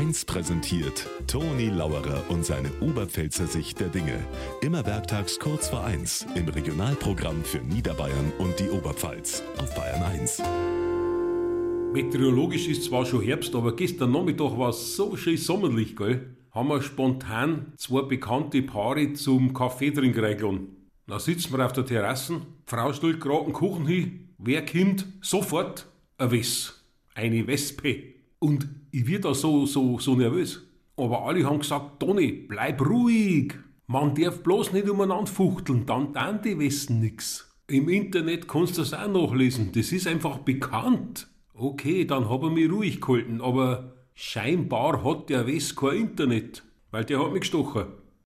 1 präsentiert Toni Lauerer und seine Oberpfälzer Sicht der Dinge. Immer werktags kurz vor 1 im Regionalprogramm für Niederbayern und die Oberpfalz auf Bayern 1. Meteorologisch ist zwar schon Herbst, aber gestern Nachmittag war es so schön sommerlich, gell? Haben wir spontan zwei bekannte Paare zum Kaffee trinken eingeladen. Da sitzen wir auf der Terrasse, Frau stellt gerade einen Kuchen hin, wer kommt? Sofort ein Wess, eine Wespe. Und ich wird da so, so, so nervös. Aber alle haben gesagt, Toni, bleib ruhig. Man darf bloß nicht umeinander fuchteln, dann dann die Wessen nix. Im Internet kannst du das auch nachlesen, das ist einfach bekannt. Okay, dann hab ich mich ruhig gehalten, aber scheinbar hat der Wess kein Internet, weil der hat mich gestochen.